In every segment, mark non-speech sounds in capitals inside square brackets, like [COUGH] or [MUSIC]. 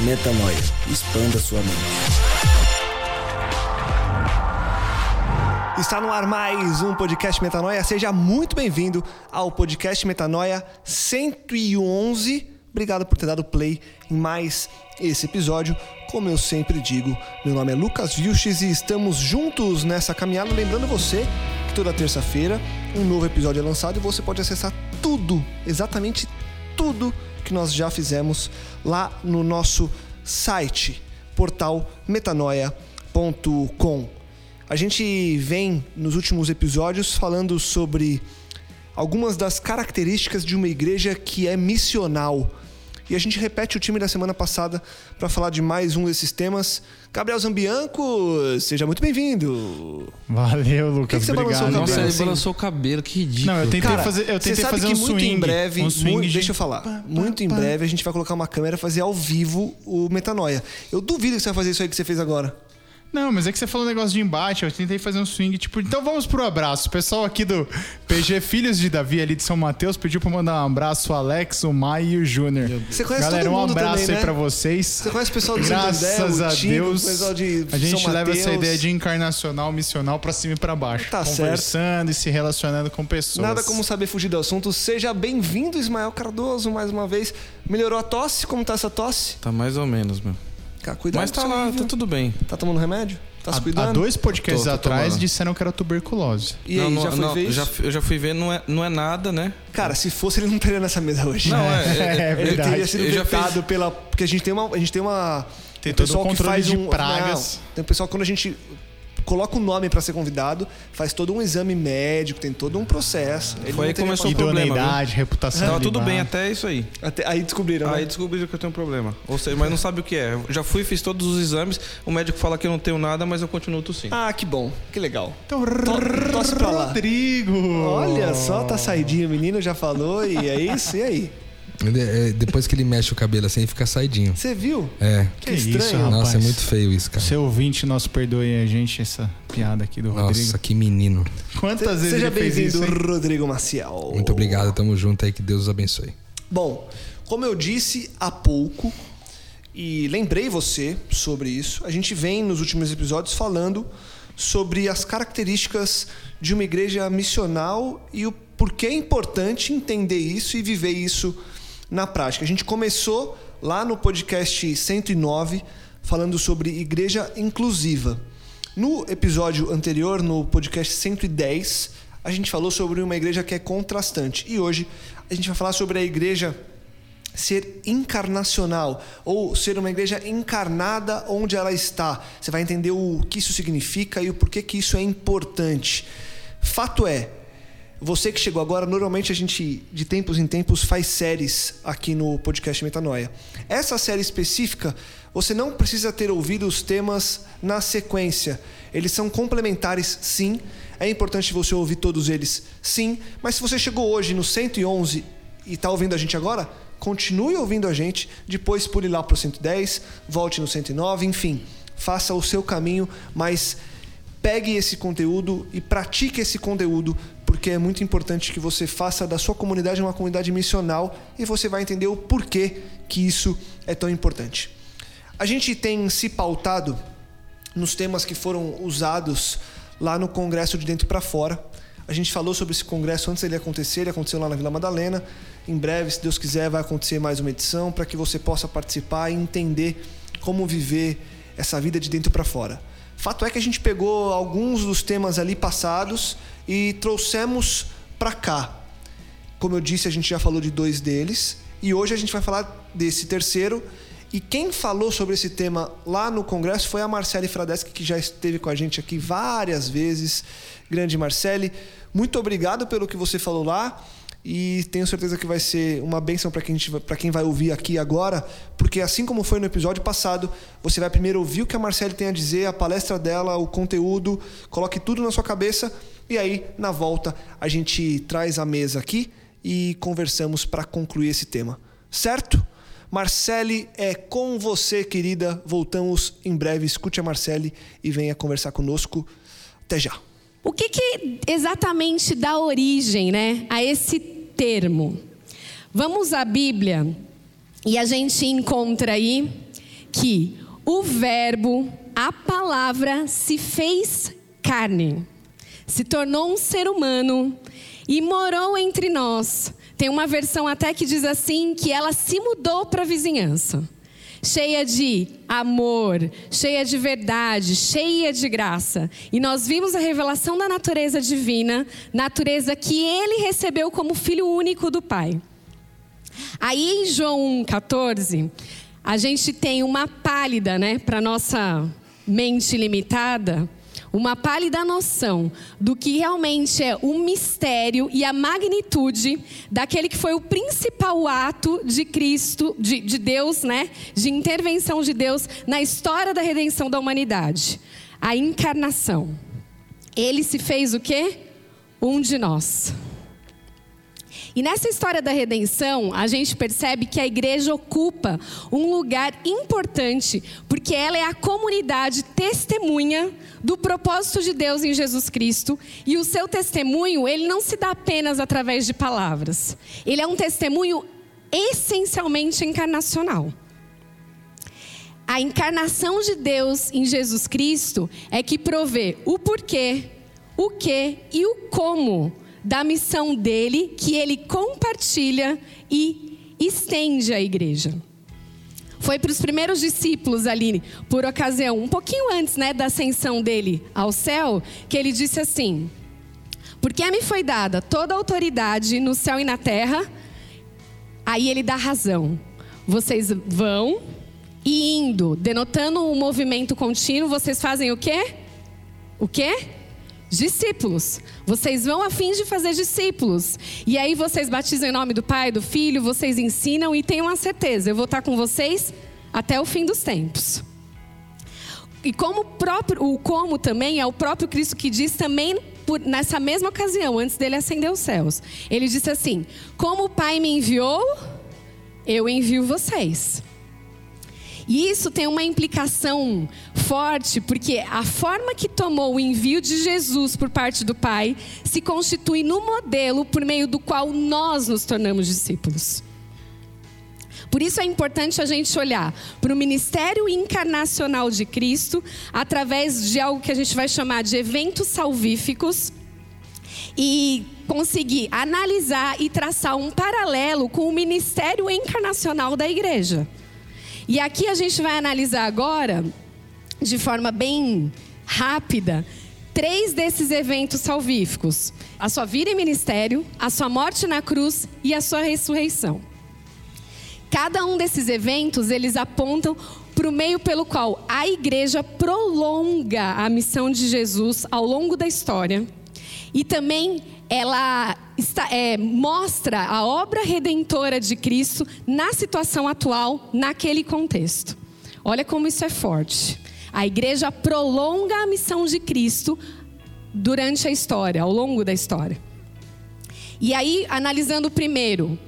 Metanoia. Expanda sua mente. Está no ar mais um podcast Metanoia. Seja muito bem-vindo ao podcast Metanoia 111. Obrigado por ter dado play em mais esse episódio. Como eu sempre digo, meu nome é Lucas Vilches e estamos juntos nessa caminhada. Lembrando você que toda terça-feira um novo episódio é lançado e você pode acessar tudo, exatamente tudo que nós já fizemos lá no nosso site, portal metanoia.com. A gente vem nos últimos episódios falando sobre algumas das características de uma igreja que é missional. E a gente repete o time da semana passada para falar de mais um desses temas. Gabriel Zambianco, seja muito bem-vindo. Valeu, Lucas. Por que que você obrigado. balançou o cabelo? Nossa, ele assim? balançou o cabelo, que ridículo. Não, eu tentei Cara, fazer, eu você tentei sabe fazer que um muito swing. em breve, um swing muito- de- deixa eu falar, pá, pá, muito em pá. breve a gente vai colocar uma câmera e fazer ao vivo o Metanoia. Eu duvido que você vai fazer isso aí que você fez agora. Não, mas é que você falou um negócio de embate, eu tentei fazer um swing, tipo, então vamos pro abraço. O pessoal aqui do PG Filhos de Davi, ali de São Mateus, pediu pra mandar um abraço ao Alex, o Mai e o Júnior. Você conhece Galera, todo um abraço também, aí né? pra vocês. Você conhece o pessoal do Graças a Deus, o pessoal de a gente São leva essa Mateus. ideia de encarnacional, missional pra cima e pra baixo. Tá conversando e se relacionando com pessoas. Nada como saber fugir do assunto. Seja bem-vindo, Ismael Cardoso, mais uma vez. Melhorou a tosse? Como tá essa tosse? Tá mais ou menos, meu. Cuidado Mas tá lá, aí, tá tudo bem. Tá tomando remédio? Tá se cuidando? há dois podcasts Tô, tô atrás tomando. disseram que era tuberculose. E aí, não, já não, foi não, ver já, eu já fui ver, não é, não é nada, né? Cara, se fosse, ele não estaria nessa mesa hoje. Não, é. [LAUGHS] é, É é- Ele verdade. teria sido vetado fiz- pela. Porque a gente tem uma. A gente tem uma. Tem um todo pessoal o que controle faz de um, pragas. Não, tem um pessoal que quando a gente coloca o nome pra ser convidado, faz todo um exame médico, tem todo um processo. Ele Foi aí que começou o problema, Idoneidade, reputação. Tava tudo bem até isso aí. Até- aí descobriram, Aí né? descobriram que eu tenho um problema. Ou seja, mas não sabe o que é. Eu já fui, fiz todos os exames. O médico fala que eu não tenho nada, mas eu continuo tossindo. Ah, que bom. Que legal. Então, To- tosse pra lá. Rodrigo! Olha só, tá saidinho, o menino já falou, e é isso, e aí? É, depois que ele mexe o cabelo assim, fica saidinho. Você viu? É. Que, Que estranho. isso, rapaz. Nossa, é muito feio isso, cara. Seu ouvinte, nosso perdoe a gente essa piada aqui do Rodrigo. Nossa, que menino. Quantas vezes Seja bem-vindo? Rodrigo Maciel. Muito obrigado, tamo junto aí, que Deus os abençoe. Bom, como eu disse há pouco, e lembrei você sobre isso, a gente vem nos últimos episódios falando sobre as características de uma igreja missional e o porquê é importante entender isso e viver isso na prática. A gente começou lá no podcast 109 falando sobre igreja inclusiva. No episódio anterior, no podcast 110, a gente falou sobre uma igreja que é contrastante. E hoje a gente vai falar sobre a igreja ser encarnacional ou ser uma igreja encarnada onde ela está. Você vai entender o que isso significa e o porquê que isso é importante. Fato é, você que chegou agora, normalmente a gente de tempos em tempos faz séries aqui no podcast Metanoia. Essa série específica, você não precisa ter ouvido os temas na sequência. Eles são complementares, sim. É importante você ouvir todos eles, sim. Mas se você chegou hoje no 111 e está ouvindo a gente agora, continue ouvindo a gente, depois pule lá para o 110, volte no 109, enfim, faça o seu caminho, mas pegue esse conteúdo e pratique esse conteúdo, porque é muito importante que você faça da sua comunidade uma comunidade missional e você vai entender o porquê que isso é tão importante. A gente tem se pautado nos temas que foram usados lá no Congresso de Dentro para Fora. A gente falou sobre esse congresso antes dele acontecer, ele aconteceu lá na Vila Madalena. Em breve, se Deus quiser, vai acontecer mais uma edição para que você possa participar e entender como viver essa vida de dentro para fora. Fato é que a gente pegou alguns dos temas ali passados e trouxemos para cá. Como eu disse, a gente já falou de dois deles e hoje a gente vai falar desse terceiro. E quem falou sobre esse tema lá no congresso foi a Marcele Fradeschi, que já esteve com a gente aqui várias vezes. Grande Marcele, muito obrigado pelo que você falou lá e tenho certeza que vai ser uma bênção para quem, quem vai ouvir aqui agora, porque assim como foi no episódio passado, você vai primeiro ouvir o que a Marcele tem a dizer, a palestra dela, o conteúdo, coloque tudo na sua cabeça e aí, na volta, a gente traz a mesa aqui e conversamos para concluir esse tema. Certo? Marcele, é com você, querida. Voltamos em breve. Escute a Marcele e venha conversar conosco. Até já. O que, que exatamente dá origem né, a esse termo? Vamos à Bíblia e a gente encontra aí que o Verbo, a palavra, se fez carne, se tornou um ser humano e morou entre nós. Tem uma versão até que diz assim que ela se mudou para a vizinhança cheia de amor, cheia de verdade, cheia de graça. E nós vimos a revelação da natureza divina, natureza que ele recebeu como filho único do Pai. Aí em João 1,14, a gente tem uma pálida, né, para nossa mente limitada uma pálida noção do que realmente é o mistério e a magnitude daquele que foi o principal ato de Cristo, de, de Deus, né? De intervenção de Deus na história da redenção da humanidade. A encarnação. Ele se fez o quê? Um de nós. E nessa história da redenção, a gente percebe que a igreja ocupa um lugar importante, porque ela é a comunidade testemunha do propósito de Deus em Jesus Cristo, e o seu testemunho, ele não se dá apenas através de palavras. Ele é um testemunho essencialmente encarnacional. A encarnação de Deus em Jesus Cristo é que provê o porquê, o que e o como da missão dele que ele compartilha e estende à igreja. Foi para os primeiros discípulos ali, por ocasião, um pouquinho antes né, da ascensão dele ao céu, que ele disse assim: Porque me foi dada toda a autoridade no céu e na terra, aí ele dá razão. Vocês vão e indo, denotando um movimento contínuo, vocês fazem o quê? O quê? Discípulos. Vocês vão a fim de fazer discípulos. E aí vocês batizam em nome do Pai, do Filho, vocês ensinam e tenham a certeza, eu vou estar com vocês até o fim dos tempos. E como próprio, o como também é o próprio Cristo que diz também por, nessa mesma ocasião, antes dele ascender os céus. Ele disse assim: Como o Pai me enviou, eu envio vocês. E isso tem uma implicação forte, porque a forma que tomou o envio de Jesus por parte do Pai se constitui no modelo por meio do qual nós nos tornamos discípulos. Por isso é importante a gente olhar para o ministério encarnacional de Cristo através de algo que a gente vai chamar de eventos salvíficos e conseguir analisar e traçar um paralelo com o ministério encarnacional da igreja. E aqui a gente vai analisar agora, de forma bem rápida, três desses eventos salvíficos: a sua vida em ministério, a sua morte na cruz e a sua ressurreição. Cada um desses eventos, eles apontam para o meio pelo qual a igreja prolonga a missão de Jesus ao longo da história e também ela está, é, mostra a obra redentora de Cristo na situação atual, naquele contexto. Olha como isso é forte. A igreja prolonga a missão de Cristo durante a história, ao longo da história. E aí, analisando primeiro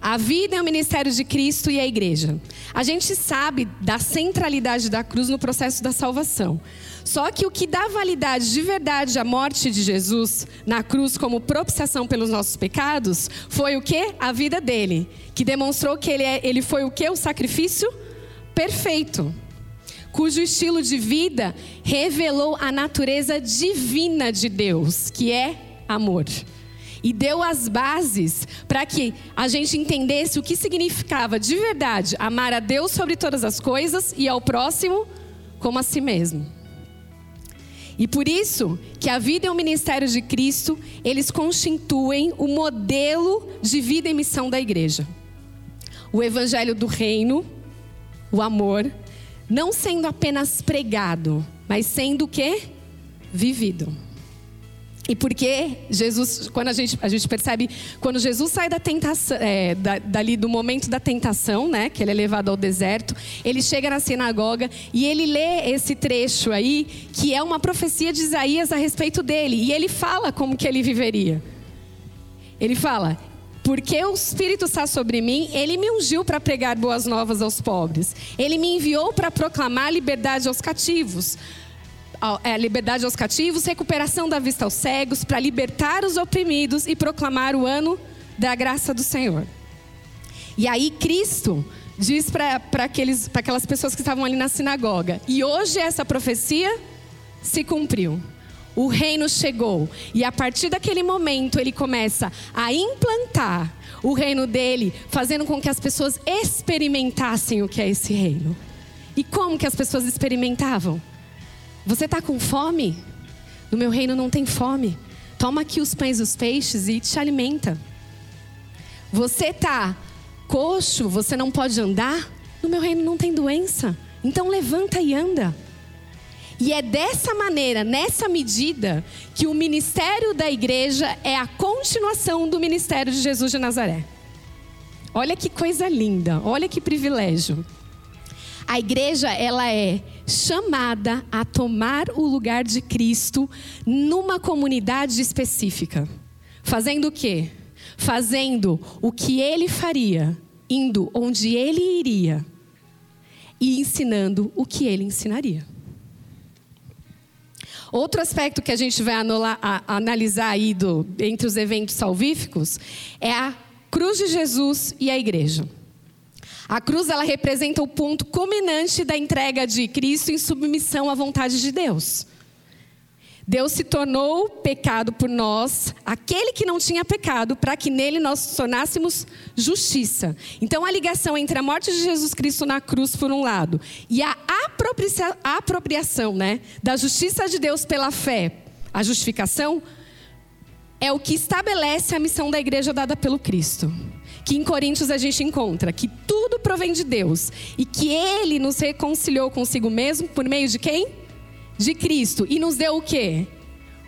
a vida e o ministério de Cristo e a igreja. A gente sabe da centralidade da cruz no processo da salvação. Só que o que dá validade de verdade à morte de Jesus na cruz como propiciação pelos nossos pecados foi o que? A vida dele, que demonstrou que ele, é, ele foi o que? O sacrifício perfeito cujo estilo de vida revelou a natureza divina de Deus, que é amor e deu as bases para que a gente entendesse o que significava de verdade amar a Deus sobre todas as coisas e ao próximo como a si mesmo. E por isso que a vida e o ministério de Cristo, eles constituem o modelo de vida e missão da igreja. O evangelho do reino, o amor, não sendo apenas pregado, mas sendo o quê? Vivido. E porque Jesus, quando a gente, a gente percebe, quando Jesus sai da tentação, é, da, dali do momento da tentação, né, que ele é levado ao deserto, ele chega na sinagoga e ele lê esse trecho aí, que é uma profecia de Isaías a respeito dele, e ele fala como que ele viveria. Ele fala: porque o Espírito está sobre mim, ele me ungiu para pregar boas novas aos pobres. Ele me enviou para proclamar liberdade aos cativos é, liberdade aos cativos, recuperação da vista aos cegos, para libertar os oprimidos e proclamar o ano da graça do Senhor. E aí Cristo diz para aquelas pessoas que estavam ali na sinagoga: e hoje essa profecia se cumpriu. O reino chegou. E a partir daquele momento ele começa a implantar o reino dele, fazendo com que as pessoas experimentassem o que é esse reino. E como que as pessoas experimentavam? Você está com fome? No meu reino não tem fome. Toma aqui os pães e os peixes e te alimenta. Você está coxo, você não pode andar? No meu reino não tem doença. Então levanta e anda. E é dessa maneira, nessa medida, que o ministério da igreja é a continuação do ministério de Jesus de Nazaré. Olha que coisa linda, olha que privilégio. A igreja, ela é chamada a tomar o lugar de Cristo numa comunidade específica. Fazendo o quê? Fazendo o que ele faria, indo onde ele iria e ensinando o que ele ensinaria. Outro aspecto que a gente vai a, analisar aí do, entre os eventos salvíficos é a cruz de Jesus e a igreja. A cruz ela representa o ponto culminante da entrega de Cristo em submissão à vontade de Deus. Deus se tornou pecado por nós, aquele que não tinha pecado, para que nele nós tornássemos justiça. Então a ligação entre a morte de Jesus Cristo na cruz, por um lado, e a apropriação né, da justiça de Deus pela fé, a justificação, é o que estabelece a missão da igreja dada pelo Cristo que em Coríntios a gente encontra que tudo provém de Deus e que Ele nos reconciliou consigo mesmo por meio de quem? De Cristo. E nos deu o quê?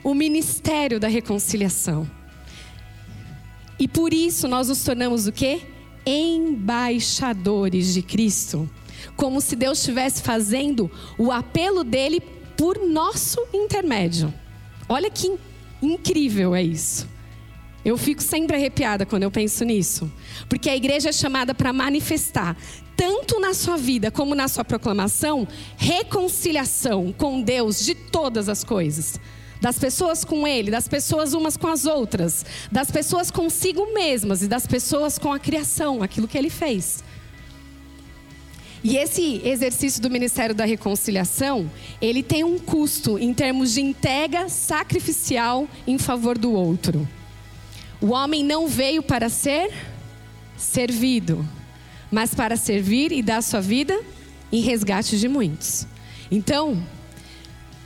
O ministério da reconciliação. E por isso nós nos tornamos o quê? Embaixadores de Cristo. Como se Deus estivesse fazendo o apelo dele por nosso intermédio. Olha que incrível é isso. Eu fico sempre arrepiada quando eu penso nisso. Porque a igreja é chamada para manifestar, tanto na sua vida como na sua proclamação, reconciliação com Deus de todas as coisas. Das pessoas com Ele, das pessoas umas com as outras, das pessoas consigo mesmas e das pessoas com a criação, aquilo que Ele fez. E esse exercício do Ministério da Reconciliação, ele tem um custo em termos de entrega sacrificial em favor do outro. O homem não veio para ser servido, mas para servir e dar sua vida em resgate de muitos. Então,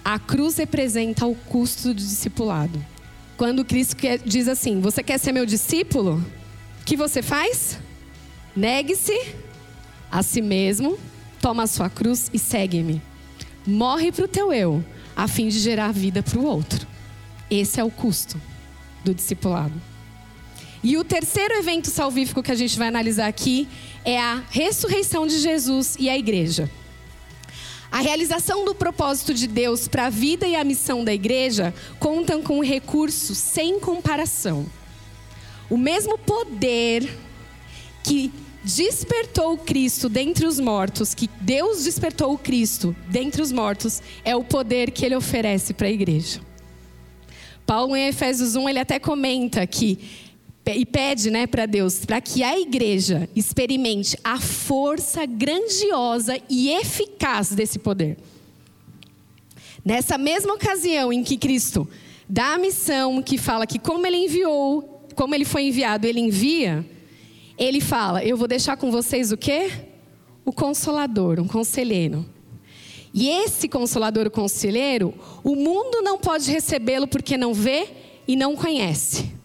a cruz representa o custo do discipulado. Quando Cristo diz assim: Você quer ser meu discípulo? O que você faz? Negue-se a si mesmo, toma a sua cruz e segue-me. Morre para o teu eu, a fim de gerar vida para o outro. Esse é o custo do discipulado. E o terceiro evento salvífico que a gente vai analisar aqui é a ressurreição de Jesus e a igreja. A realização do propósito de Deus para a vida e a missão da igreja contam com um recurso sem comparação. O mesmo poder que despertou o Cristo dentre os mortos, que Deus despertou o Cristo dentre os mortos, é o poder que ele oferece para a igreja. Paulo em Efésios 1, ele até comenta que e pede né, para Deus para que a igreja experimente a força grandiosa e eficaz desse poder. Nessa mesma ocasião em que Cristo dá a missão, que fala que como ele enviou, como ele foi enviado, ele envia, ele fala: Eu vou deixar com vocês o quê? O consolador, um conselheiro. E esse consolador, o conselheiro, o mundo não pode recebê-lo porque não vê e não conhece.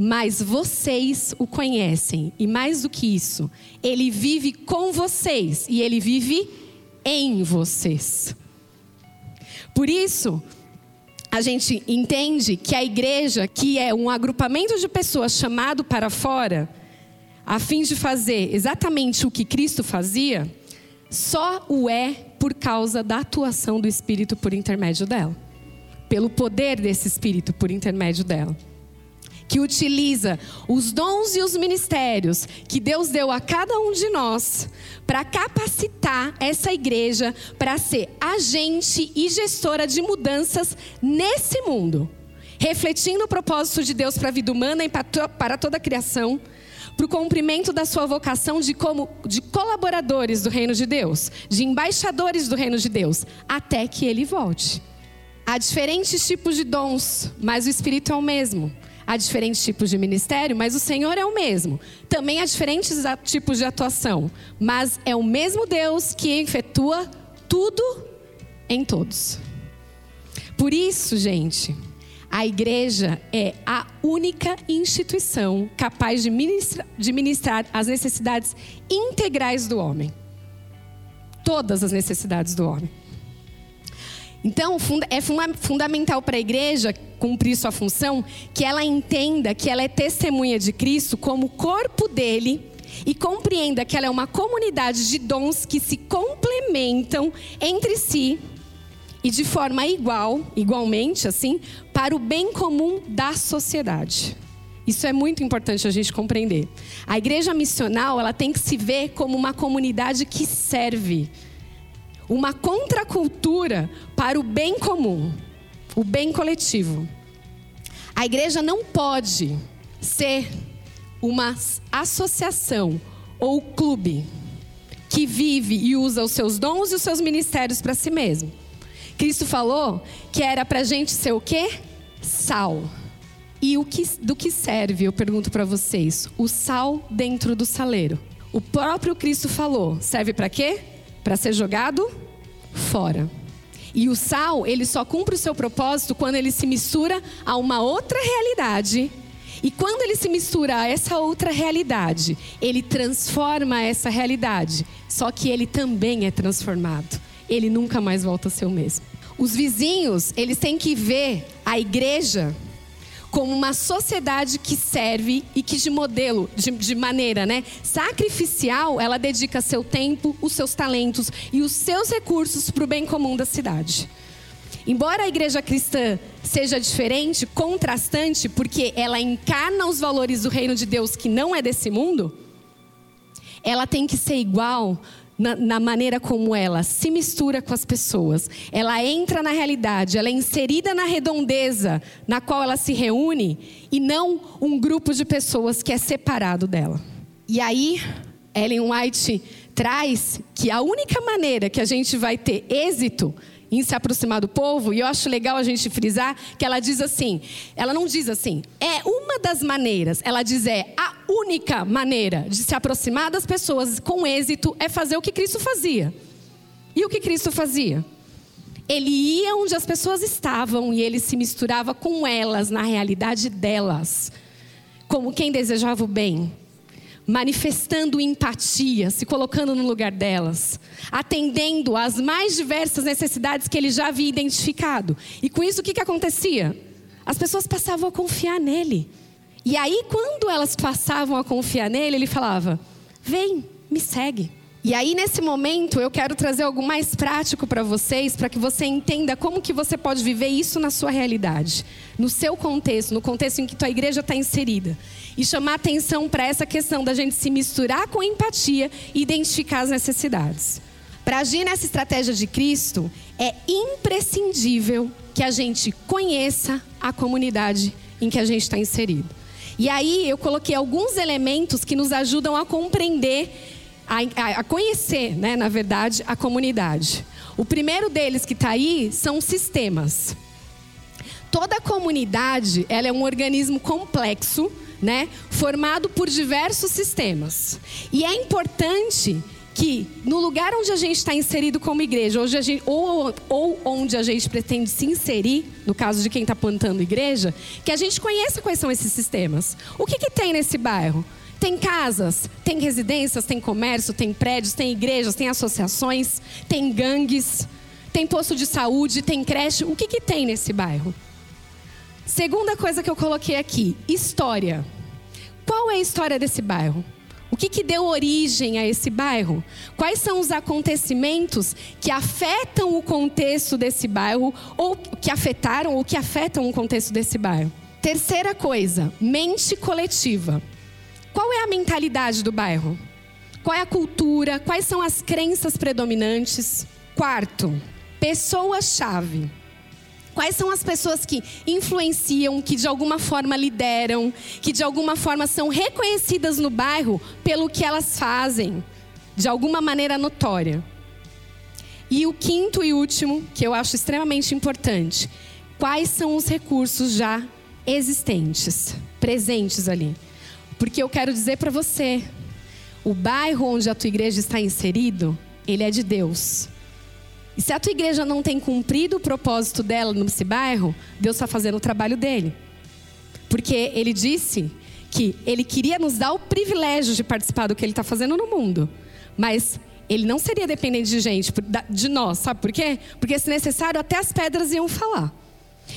Mas vocês o conhecem, e mais do que isso, ele vive com vocês e ele vive em vocês. Por isso, a gente entende que a igreja, que é um agrupamento de pessoas chamado para fora, a fim de fazer exatamente o que Cristo fazia, só o é por causa da atuação do Espírito por intermédio dela. Pelo poder desse Espírito por intermédio dela. Que utiliza os dons e os ministérios que Deus deu a cada um de nós para capacitar essa igreja para ser agente e gestora de mudanças nesse mundo, refletindo o propósito de Deus para a vida humana e para toda a criação para o cumprimento da sua vocação de, como, de colaboradores do reino de Deus, de embaixadores do reino de Deus, até que ele volte. Há diferentes tipos de dons, mas o Espírito é o mesmo. Há diferentes tipos de ministério, mas o Senhor é o mesmo. Também há diferentes tipos de atuação, mas é o mesmo Deus que efetua tudo em todos. Por isso, gente, a igreja é a única instituição capaz de ministrar, de ministrar, as necessidades integrais do homem. Todas as necessidades do homem. Então, é fundamental para a igreja cumprir sua função que ela entenda que ela é testemunha de Cristo como corpo dele e compreenda que ela é uma comunidade de dons que se complementam entre si e de forma igual, igualmente assim, para o bem comum da sociedade. Isso é muito importante a gente compreender. A igreja missional, ela tem que se ver como uma comunidade que serve, uma contracultura para o bem comum, o bem coletivo. A igreja não pode ser uma associação ou clube que vive e usa os seus dons e os seus ministérios para si mesmo. Cristo falou que era para a gente ser o quê? Sal. E o que, do que serve, eu pergunto para vocês, o sal dentro do saleiro? O próprio Cristo falou, serve para quê? Para ser jogado fora. E o sal, ele só cumpre o seu propósito quando ele se mistura a uma outra realidade. E quando ele se mistura a essa outra realidade, ele transforma essa realidade. Só que ele também é transformado ele nunca mais volta a ser o mesmo. Os vizinhos, eles têm que ver a igreja como uma sociedade que serve e que de modelo, de, de, maneira né, sacrificial, ela dedica seu tempo, os seus talentos e os seus recursos para o bem comum da cidade. Embora a igreja cristã seja diferente, contrastante, porque ela encarna os valores do reino de Deus que não é desse mundo, ela tem que ser igual na, na, maneira como ela se mistura com as pessoas, ela entra na realidade, ela é inserida na redondeza na qual ela se reúne e não um grupo de pessoas que é separado dela. E aí, Ellen White traz que a única maneira que a gente vai ter êxito em se aproximar do povo, e eu acho legal a gente frisar que ela diz assim: ela não diz assim, é uma das maneiras, ela diz é a única maneira de se aproximar das pessoas com êxito é fazer o que Cristo fazia. E o que Cristo fazia? Ele ia onde as pessoas estavam e ele se misturava com elas, na realidade delas, como quem desejava o bem manifestando empatia, se colocando no lugar delas, atendendo às mais diversas necessidades que ele já havia identificado. E com isso, o que, que acontecia? As pessoas passavam a confiar nele. E aí, quando elas passavam a confiar nele, ele falava: Vem, me segue. E aí nesse momento eu quero trazer algo mais prático para vocês, para que você entenda como que você pode viver isso na sua realidade, no seu contexto, no contexto em que tua igreja está inserida, e chamar atenção para essa questão da gente se misturar com empatia e identificar as necessidades. Para agir nessa estratégia de Cristo, é imprescindível que a gente conheça a comunidade em que a gente está inserido. E aí eu coloquei alguns elementos que nos ajudam a compreender a, a conhecer, né, na verdade, a comunidade. O primeiro deles que está aí são sistemas. Toda comunidade ela é um organismo complexo, né, formado por diversos sistemas. E é importante que no lugar onde a gente está inserido como igreja, gente, ou, ou onde a gente pretende se inserir, no caso de quem está plantando igreja, que a gente conheça quais são esses sistemas. O que, que tem nesse bairro? Tem casas, tem residências, tem comércio, tem prédios, tem igrejas, tem associações, tem gangues, tem posto de saúde, tem creche. O que, que tem nesse bairro? Segunda coisa que eu coloquei aqui: história. Qual é a história desse bairro? O que, que deu origem a esse bairro? Quais são os acontecimentos que afetam o contexto desse bairro, ou que afetaram ou que afetam o contexto desse bairro? Terceira coisa, mente coletiva. Qual é a mentalidade do bairro? Qual é a cultura? Quais são as crenças predominantes? Quarto, pessoa-chave. Quais são as pessoas que influenciam, que de alguma forma lideram, que de alguma forma são reconhecidas no bairro pelo que elas fazem, de alguma maneira notória? E o quinto e último, que eu acho extremamente importante, quais são os recursos já existentes, presentes ali? Porque eu quero dizer para você, o bairro onde a tua igreja está inserido, ele é de Deus. E se a tua igreja não tem cumprido o propósito dela nesse bairro, Deus está fazendo o trabalho dele. Porque ele disse que ele queria nos dar o privilégio de participar do que ele está fazendo no mundo. Mas ele não seria dependente de gente, de nós, sabe por quê? Porque se necessário, até as pedras iam falar.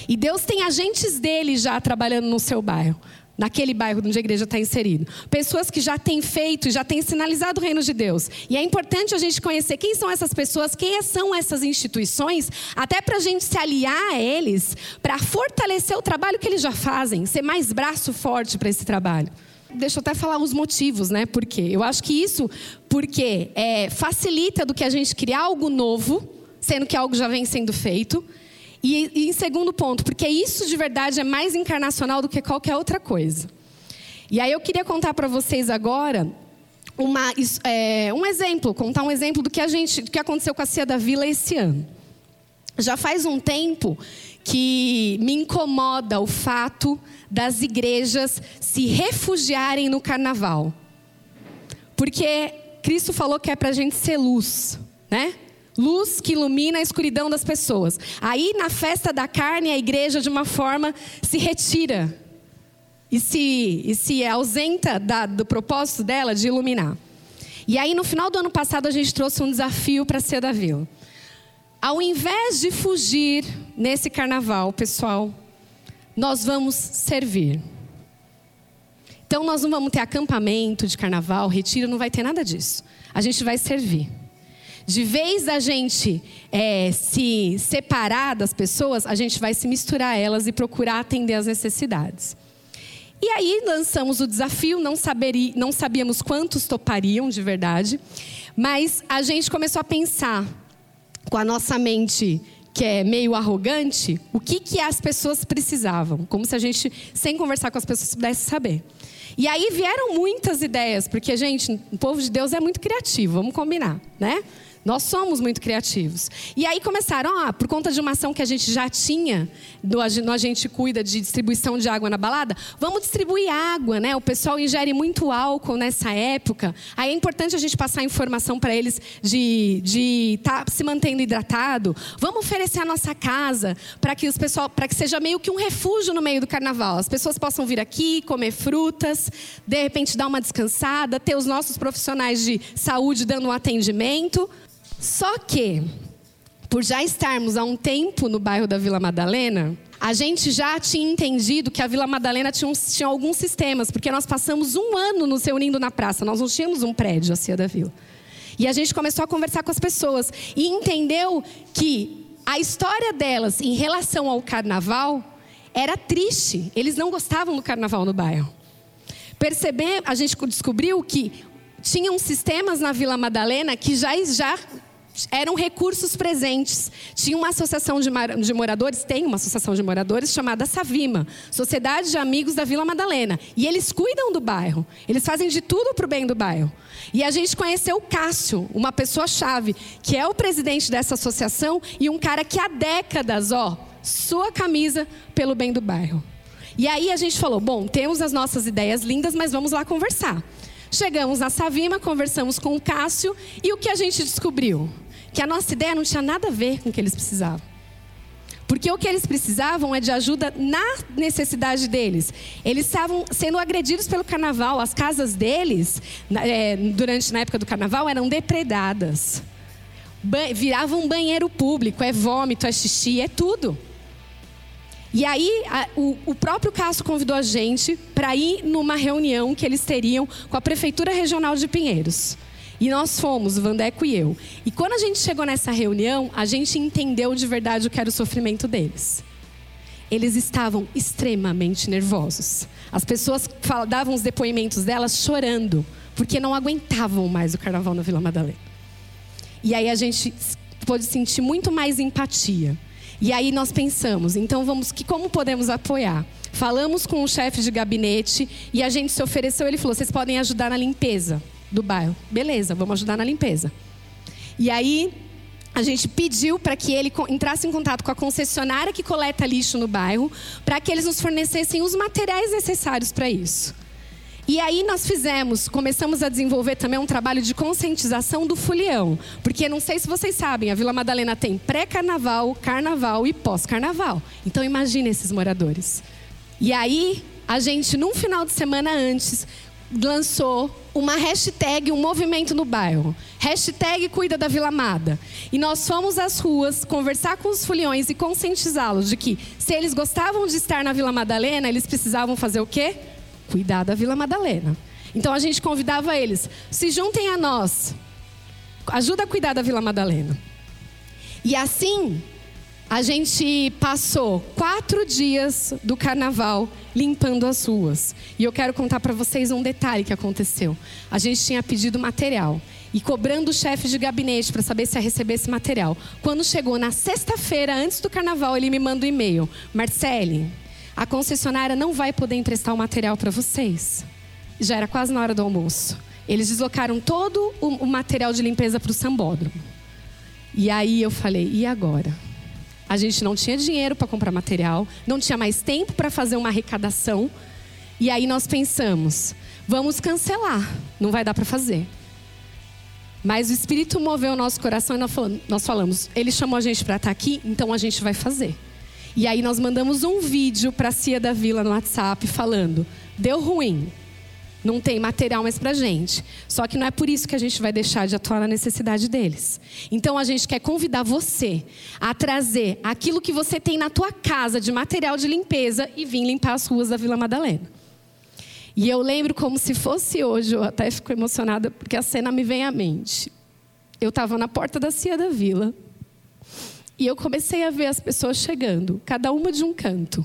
E Deus tem agentes dele já trabalhando no seu bairro naquele bairro onde a igreja está inserido. Pessoas que já têm feito, já têm sinalizado o reino de Deus. E é importante a gente conhecer quem são essas pessoas, quem são essas instituições, até para a gente se aliar a eles, para fortalecer o trabalho que eles já fazem, ser mais braço forte para esse trabalho. Deixa eu até falar os motivos, né? Por quê? Eu acho que isso, porque é, facilita do que a gente criar algo novo, sendo que algo já vem sendo feito. E, e em segundo ponto, porque isso de verdade é mais encarnacional do que qualquer outra coisa. E aí eu queria contar para vocês agora uma, é, um exemplo, contar um exemplo do que a gente, do que aconteceu com a Cia da Vila esse ano. Já faz um tempo que me incomoda o fato das igrejas se refugiarem no carnaval. Porque Cristo falou que é para a gente ser luz, né? Luz que ilumina a escuridão das pessoas. Aí, na festa da carne, a igreja, de uma forma, se retira e se, e se ausenta da, do propósito dela de iluminar. E aí, no final do ano passado, a gente trouxe um desafio para a da Vila. Ao invés de fugir nesse carnaval, pessoal, nós vamos servir. Então, nós não vamos ter acampamento de carnaval, retiro, não vai ter nada disso. A gente vai servir. De vez a gente é, se separar das pessoas, a gente vai se misturar a elas e procurar atender as necessidades. E aí lançamos o desafio, não, saberi, não sabíamos quantos topariam de verdade, mas a gente começou a pensar com a nossa mente que é meio arrogante, o que, que as pessoas precisavam, como se a gente, sem conversar com as pessoas, pudesse saber. E aí vieram muitas ideias, porque, gente, o povo de Deus é muito criativo, vamos combinar, né? Nós somos muito criativos. E aí começaram, por conta de uma ação que a gente já tinha, do, A Gente Cuida de distribuição de água na balada, vamos distribuir água, né? O pessoal ingere muito álcool nessa época. Aí é importante a gente passar informação para eles de estar tá se mantendo hidratado. Vamos oferecer a nossa casa para que os pessoal, para que seja meio que um refúgio no meio do carnaval. As pessoas possam vir aqui, comer frutas, de repente dar uma descansada, ter os nossos profissionais de saúde dando um atendimento. Só que, por já estarmos há um tempo no bairro da Vila Madalena, a gente já tinha entendido que a Vila Madalena tinha, tinha alguns sistemas, porque nós passamos um ano nos reunindo na praça, nós não tínhamos um prédio, a Cia da Vila. E a gente começou a conversar com as pessoas e entendeu que a história delas em relação ao carnaval era triste. Eles não gostavam do carnaval no bairro. Perceber, a gente descobriu que tinham sistemas na Vila Madalena que já, já eram recursos presentes. Tinha uma associação de, de, moradores, tem uma associação de moradores chamada Savima, Sociedade de Amigos da Vila Madalena. E eles cuidam do bairro, eles fazem de tudo para o bem do bairro. E a gente conheceu o Cássio, uma pessoa-chave, que é o presidente dessa associação e um cara que há décadas, ó, sua camisa pelo bem do bairro. E aí a gente falou: bom, temos as nossas ideias lindas, mas vamos lá conversar. Chegamos na Savima, conversamos com o Cássio e o que a gente descobriu? Que a nossa ideia não tinha nada a ver com o que eles precisavam. Porque o que eles precisavam é de ajuda na necessidade deles. Eles estavam sendo agredidos pelo carnaval. As casas deles, é, durante na época do carnaval, eram depredadas. Ba viravam um banheiro público. É vômito, é xixi, é tudo. E aí, a, o, o, próprio Cássio convidou a gente para ir numa reunião que eles teriam com a Prefeitura Regional de Pinheiros. E nós fomos, o Vandeco e eu. E quando a gente chegou nessa reunião, a gente entendeu de verdade o que era o sofrimento deles. Eles estavam extremamente nervosos. As pessoas davam os depoimentos delas chorando, porque não aguentavam mais o carnaval na Vila Madalena. E aí a gente pôde sentir muito mais empatia. E aí nós pensamos, então vamos que como podemos apoiar? Falamos com o chefe de gabinete e a gente se ofereceu, ele falou: "Vocês podem ajudar na limpeza" do bairro. Beleza, vamos ajudar na limpeza. E aí a gente pediu para que ele entrasse em contato com a concessionária que coleta lixo no bairro, para que eles nos fornecessem os materiais necessários para isso. E aí nós fizemos, começamos a desenvolver também um trabalho de conscientização do folião. Porque não sei se vocês sabem, a Vila Madalena tem pré-carnaval, carnaval e pós-carnaval. Então imagine esses moradores. E aí, a gente, num final de semana antes, lançou uma hashtag, um movimento no bairro. Hashtag Cuida da Vila Amada. E nós fomos às ruas conversar com os foliões e conscientizá-los de que se eles gostavam de estar na Vila Madalena, eles precisavam fazer o quê? Cuidar da Vila Madalena. Então a gente convidava eles, se juntem a nós. Ajuda a cuidar da Vila Madalena. E assim, a gente passou quatro dias do carnaval limpando as ruas. E eu quero contar para vocês um detalhe que aconteceu. A gente tinha pedido material e cobrando o chefe de gabinete para saber se ia receber esse material. Quando chegou na sexta-feira, antes do carnaval, ele me manda um e-mail: Marcele, a concessionária não vai poder emprestar o material para vocês. Já era quase na hora do almoço. Eles deslocaram todo o material de limpeza para o sambódromo. E aí eu falei: e agora? A gente não tinha dinheiro para comprar material, não tinha mais tempo para fazer uma arrecadação. E aí nós pensamos, vamos cancelar, não vai dar para fazer. Mas o Espírito moveu o nosso coração e nós falamos, ele chamou a gente para estar tá aqui, então a gente vai fazer. E aí nós mandamos um vídeo para a Cia da Vila no WhatsApp falando, deu ruim, não tem material mais para gente. Só que não é por isso que a gente vai deixar de atuar na necessidade deles. Então a gente quer convidar você a trazer aquilo que você tem na tua casa de material de limpeza e vir limpar as ruas da Vila Madalena. E eu lembro como se fosse hoje, eu até fico emocionada porque a cena me vem à mente. Eu estava na porta da Cia da Vila e eu comecei a ver as pessoas chegando, cada uma de um canto.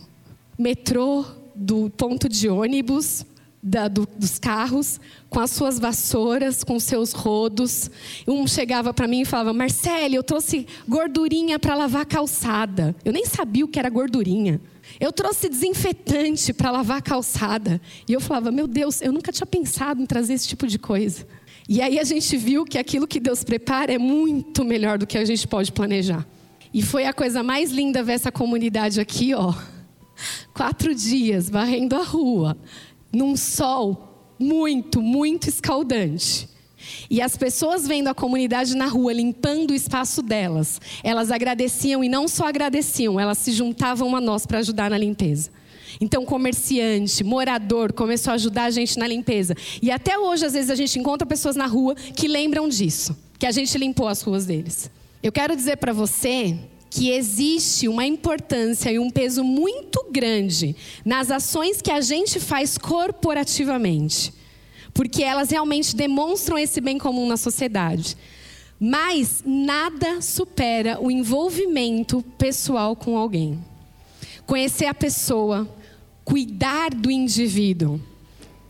Metrô, do ponto de ônibus, da, do, dos carros, com as suas vassouras, com seus rodos. Um chegava para mim e falava: Marcele, eu trouxe gordurinha para lavar a calçada. Eu nem sabia o que era gordurinha. Eu trouxe desinfetante para lavar a calçada. E eu falava: Meu Deus, eu nunca tinha pensado em trazer esse tipo de coisa. E aí a gente viu que aquilo que Deus prepara é muito melhor do que a gente pode planejar. E foi a coisa mais linda ver essa comunidade aqui, ó. Quatro dias varrendo a rua, num sol muito, muito escaldante. E as pessoas vendo a comunidade na rua limpando o espaço delas, elas agradeciam e não só agradeciam, elas se juntavam a nós para ajudar na limpeza. Então, comerciante, morador começou a ajudar a gente na limpeza. E até hoje, às vezes, a gente encontra pessoas na rua que lembram disso, que a gente limpou as ruas deles. Eu quero dizer para você que existe uma importância e um peso muito grande nas ações que a gente faz corporativamente, porque elas realmente demonstram esse bem comum na sociedade. Mas nada supera o envolvimento pessoal com alguém. Conhecer a pessoa, cuidar do indivíduo.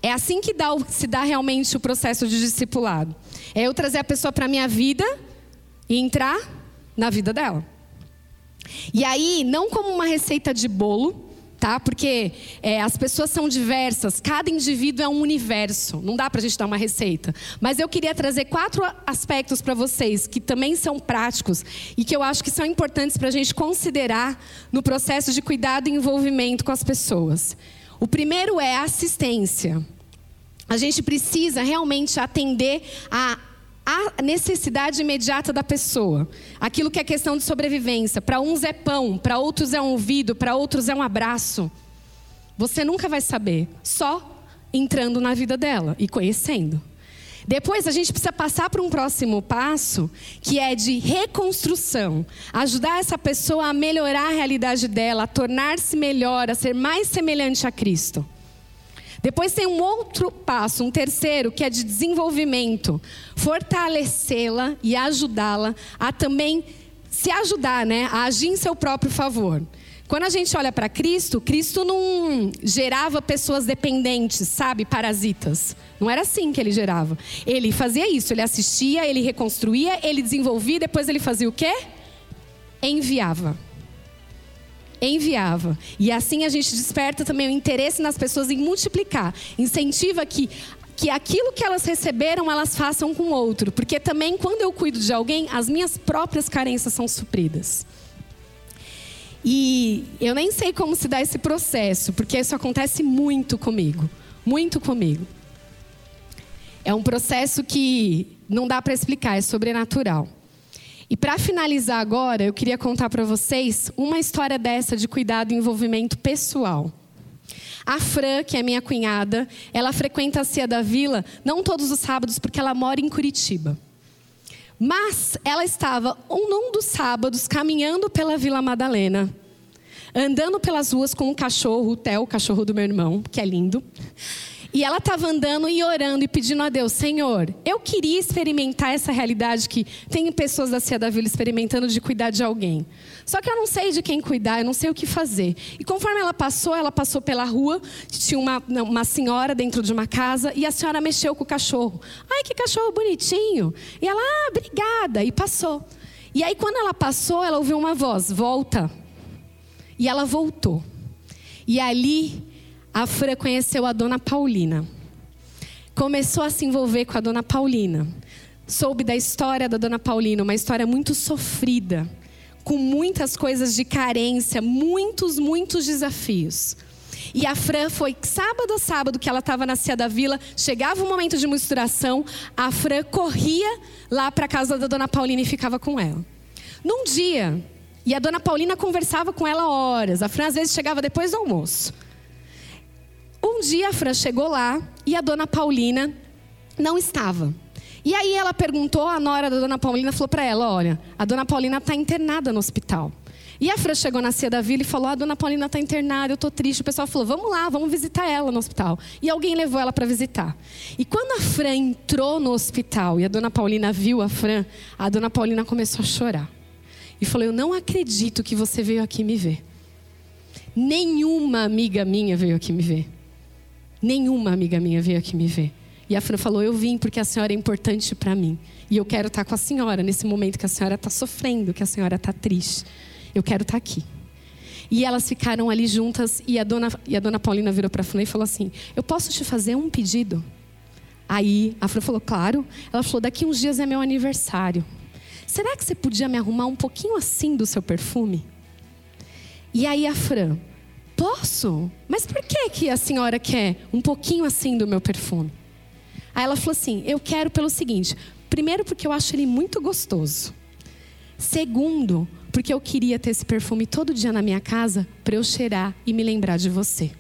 É assim que dá, se dá realmente o processo de discipulado. É eu trazer a pessoa para a minha vida e entrar na vida dela. E aí, não como uma receita de bolo, tá? Porque é, as pessoas são diversas, cada indivíduo é um universo, não dá para a gente dar uma receita. Mas eu queria trazer quatro aspectos para vocês que também são práticos e que eu acho que são importantes para a gente considerar no processo de cuidado e envolvimento com as pessoas. O primeiro é assistência. A gente precisa realmente atender a a necessidade imediata da pessoa. Aquilo que é questão de sobrevivência. Para uns é pão, para outros é um ouvido, para outros é um abraço. Você nunca vai saber, só entrando na vida dela e conhecendo. Depois a gente precisa passar para um próximo passo, que é de reconstrução. Ajudar essa pessoa a melhorar a realidade dela, a tornar-se melhor, a ser mais semelhante a Cristo. Depois tem um outro passo, um terceiro, que é de desenvolvimento. Fortalecê-la e ajudá-la a também se ajudar, né? A agir em seu próprio favor. Quando a gente olha para Cristo, Cristo não gerava pessoas dependentes, sabe, parasitas. Não era assim que ele gerava. Ele fazia isso, ele assistia, ele reconstruía, ele desenvolvia, depois ele fazia o quê? Enviava enviava. E assim a gente desperta também o interesse nas pessoas em multiplicar. Incentiva que que aquilo que elas receberam, elas façam com outro. Porque também, quando eu cuido de alguém, as minhas próprias carências são supridas. E eu nem sei como se dá esse processo, porque isso acontece muito comigo. Muito comigo. É um processo que não dá para explicar, é sobrenatural. E para finalizar agora, eu queria contar para vocês uma história dessa de cuidado e envolvimento pessoal. A Fran, que é minha cunhada, ela frequenta a Cia da Vila, não todos os sábados, porque ela mora em Curitiba. Mas ela estava num dos sábados caminhando pela Vila Madalena, andando pelas ruas com um cachorro, o Theo, o cachorro do meu irmão, que é lindo. E ela estava andando e orando e pedindo a Deus: Senhor, eu queria experimentar essa realidade que tem pessoas da Cia da Vila experimentando de cuidar de alguém. Só que eu não sei de quem cuidar, eu não sei o que fazer. E conforme ela passou, ela passou pela rua, tinha uma, uma senhora dentro de uma casa e a senhora mexeu com o cachorro. Ai, que cachorro bonitinho. E ela, ah, obrigada. E passou. E aí, quando ela passou, ela ouviu uma voz: volta. E ela voltou. E ali a Fran conheceu a dona Paulina. Começou a se envolver com a dona Paulina. Soube da história da dona Paulina, uma história muito sofrida, com muitas coisas de carência, muitos, muitos desafios. E a Fran foi sábado a sábado que ela estava na Cia da Vila, chegava o momento de misturação, a Fran corria lá para a casa da dona Paulina e ficava com ela. Num dia, e a dona Paulina conversava com ela horas, a Fran às vezes chegava depois do almoço. Um dia a Fran chegou lá e a dona Paulina não estava. E aí ela perguntou, a nora da dona Paulina falou para ela: Olha, a dona Paulina está internada no hospital. E a Fran chegou na Cia da Vila e falou: A dona Paulina está internada, eu estou triste. O pessoal falou: Vamos lá, vamos visitar ela no hospital. E alguém levou ela para visitar. E quando a Fran entrou no hospital e a dona Paulina viu a Fran, a dona Paulina começou a chorar. E falou: Eu não acredito que você veio aqui me ver. Nenhuma amiga minha veio aqui me ver. Nenhuma amiga minha veio aqui me ver. E a Fran falou: Eu vim porque a senhora é importante para mim. E eu quero estar com a senhora nesse momento que a senhora está sofrendo, que a senhora está triste. Eu quero estar aqui. E elas ficaram ali juntas e a dona, e a dona Paulina virou para a Fran e falou assim: Eu posso te fazer um pedido? Aí a Fran falou: Claro. Ela falou: Daqui uns dias é meu aniversário. Será que você podia me arrumar um pouquinho assim do seu perfume? E aí a Fran Posso? Mas por que, que a senhora quer um pouquinho assim do meu perfume? Aí ela falou assim: Eu quero pelo seguinte. Primeiro, porque eu acho ele muito gostoso. Segundo, porque eu queria ter esse perfume todo dia na minha casa para eu cheirar e me lembrar de você.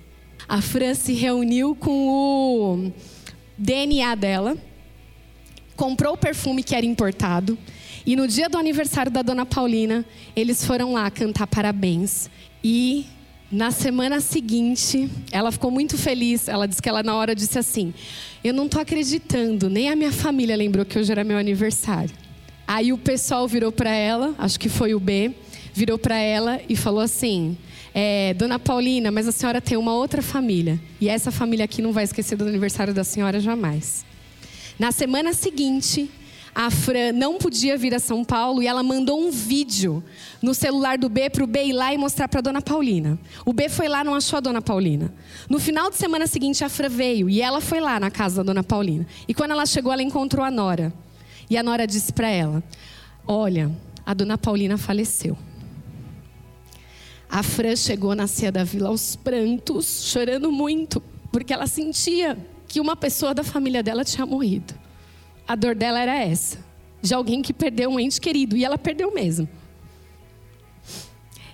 A Fran se reuniu com o DNA dela, comprou o perfume que era importado. E no dia do aniversário da dona Paulina, eles foram lá cantar parabéns. E na semana seguinte, ela ficou muito feliz. Ela disse que ela na hora disse assim: "Eu não tô acreditando, nem a minha família lembrou que hoje era meu aniversário". Aí o pessoal virou para ela, acho que foi o B, virou para ela e falou assim: é, Dona Paulina, mas a senhora tem uma outra família e essa família aqui não vai esquecer do aniversário da senhora jamais. Na semana seguinte, a Fran não podia vir a São Paulo e ela mandou um vídeo no celular do B para o B ir lá e mostrar para a dona Paulina. O B foi lá, não achou a dona Paulina. No final de semana seguinte, a Fran veio e ela foi lá na casa da dona Paulina. E quando ela chegou, ela encontrou a Nora. E a Nora disse para ela: Olha, a dona Paulina faleceu. A Fran chegou na Cia da Vila aos prantos, chorando muito, porque ela sentia que uma pessoa da família dela tinha morrido. A dor dela era essa, de alguém que perdeu um ente querido, e ela perdeu mesmo.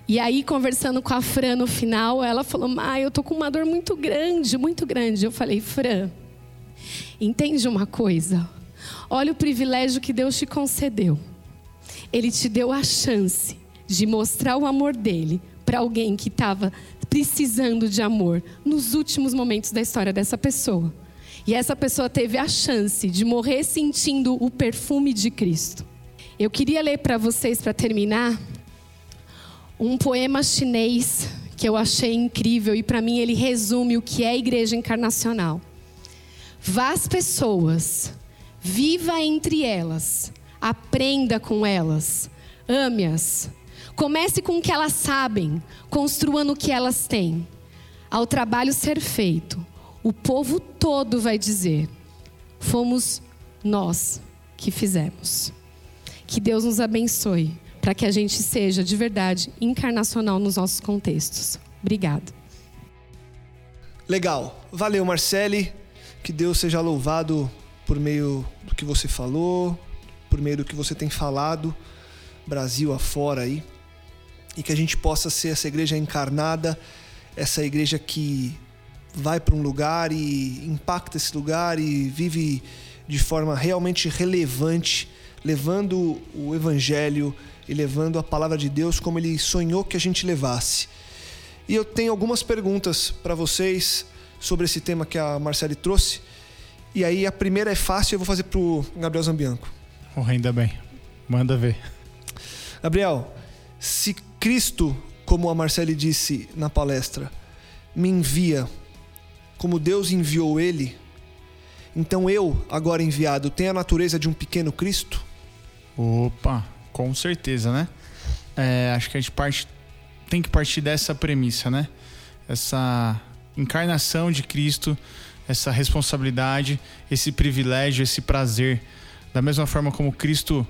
E aí, conversando com a Fran no final, ela falou: Mai, eu tô com uma dor muito grande, muito grande. Eu falei: Fran, entende uma coisa? Olha o privilégio que Deus te concedeu. Ele te deu a chance de mostrar o amor dele para alguém que estava precisando de amor nos últimos momentos da história dessa pessoa. E essa pessoa teve a chance de morrer sentindo o perfume de Cristo. Eu queria ler para vocês, para terminar, um poema chinês que eu achei incrível e para mim ele resume o que é a igreja encarnacional. Vá às pessoas, viva entre elas, aprenda com elas, ame-as. Comece com o que elas sabem, construa o que elas têm. Ao trabalho ser feito, o povo todo vai dizer: fomos nós que fizemos. Que Deus nos abençoe para que a gente seja de verdade encarnacional nos nossos contextos. Obrigado. Legal. Valeu, Marcele. Que Deus seja louvado por meio do que você falou, por meio do que você tem falado, Brasil afora aí. E que a gente possa ser essa igreja encarnada, essa igreja que vai para um lugar e impacta esse lugar e vive de forma realmente relevante, levando o evangelho e levando a palavra de Deus como ele sonhou que a gente levasse. E eu tenho algumas perguntas para vocês sobre esse tema que a Marcele trouxe. E aí a primeira é fácil, eu vou fazer pro Gabriel Zambianco. Oh, ainda bem. Manda ver. Gabriel, se Cristo, como a Marcele disse na palestra, me envia como Deus enviou ele, então eu, agora enviado, tenho a natureza de um pequeno Cristo? Opa, com certeza, né? É, acho que a gente parte, tem que partir dessa premissa, né? Essa encarnação de Cristo, essa responsabilidade, esse privilégio, esse prazer. Da mesma forma como Cristo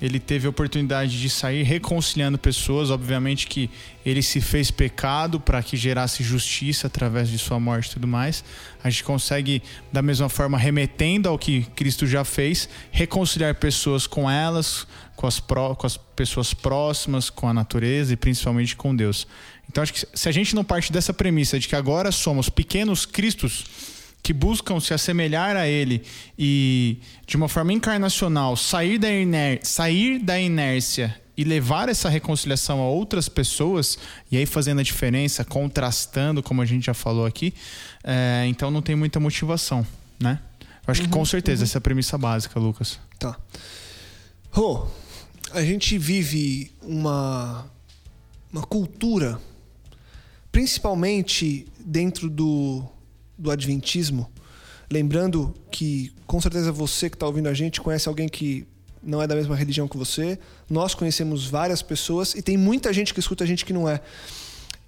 ele teve a oportunidade de sair reconciliando pessoas. Obviamente que ele se fez pecado para que gerasse justiça através de sua morte e tudo mais. A gente consegue, da mesma forma, remetendo ao que Cristo já fez, reconciliar pessoas com elas, com as, pró com as pessoas próximas, com a natureza e principalmente com Deus. Então, acho que se a gente não parte dessa premissa de que agora somos pequenos Cristos que buscam se assemelhar a ele e, de uma forma encarnacional, sair da, iner sair da inércia e levar essa reconciliação a outras pessoas, e aí fazendo a diferença, contrastando, como a gente já falou aqui, é, então não tem muita motivação, né? Eu acho uhum, que com certeza uhum. essa é a premissa básica, Lucas. Tá. Rô, a gente vive uma, uma cultura, principalmente dentro do do Adventismo. Lembrando que, com certeza, você que está ouvindo a gente conhece alguém que não é da mesma religião que você. Nós conhecemos várias pessoas e tem muita gente que escuta a gente que não é.